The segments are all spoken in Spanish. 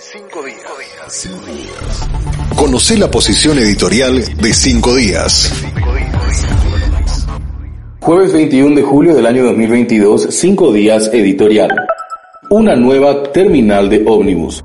Cinco días. Cinco días. Conoce la posición editorial de Cinco días. Jueves 21 de julio del año 2022, Cinco días editorial. Una nueva terminal de ómnibus.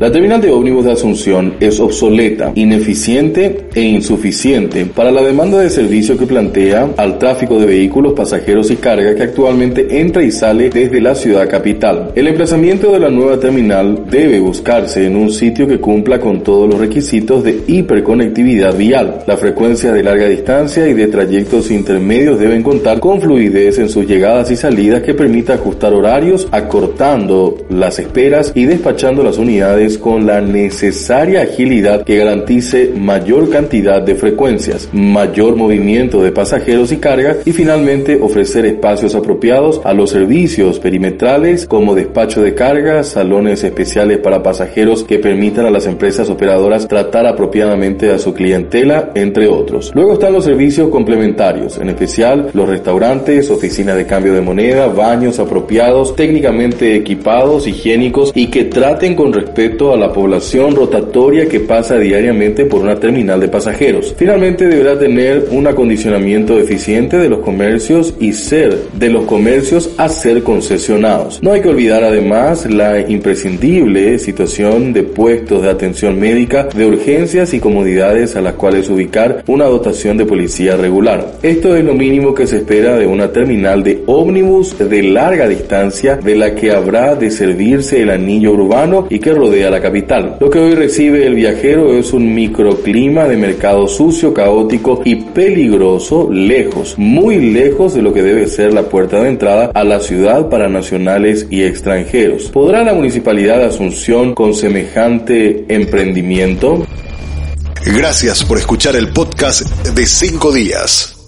La terminal de ómnibus de Asunción es obsoleta, ineficiente e insuficiente para la demanda de servicio que plantea al tráfico de vehículos, pasajeros y carga que actualmente entra y sale desde la ciudad capital. El emplazamiento de la nueva terminal debe buscarse en un sitio que cumpla con todos los requisitos de hiperconectividad vial. La frecuencia de larga distancia y de trayectos intermedios deben contar con fluidez en sus llegadas y salidas que permita ajustar horarios, acortando las esperas y despachando las unidades con la necesaria agilidad que garantice mayor cantidad de frecuencias, mayor movimiento de pasajeros y carga y finalmente ofrecer espacios apropiados a los servicios perimetrales como despacho de carga, salones especiales para pasajeros que permitan a las empresas operadoras tratar apropiadamente a su clientela, entre otros. Luego están los servicios complementarios, en especial los restaurantes, oficinas de cambio de moneda, baños apropiados, técnicamente equipados, higiénicos y que traten con respeto a la población rotatoria que pasa diariamente por una terminal de pasajeros. Finalmente deberá tener un acondicionamiento eficiente de los comercios y ser de los comercios a ser concesionados. No hay que olvidar además la imprescindible situación de puestos de atención médica, de urgencias y comodidades a las cuales ubicar una dotación de policía regular. Esto es lo mínimo que se espera de una terminal de ómnibus de larga distancia de la que habrá de servirse el anillo urbano y que rodea la capital. Lo que hoy recibe el viajero es un microclima de mercado sucio, caótico y peligroso, lejos, muy lejos de lo que debe ser la puerta de entrada a la ciudad para nacionales y extranjeros. ¿Podrá la municipalidad de Asunción con semejante emprendimiento? Gracias por escuchar el podcast de cinco días.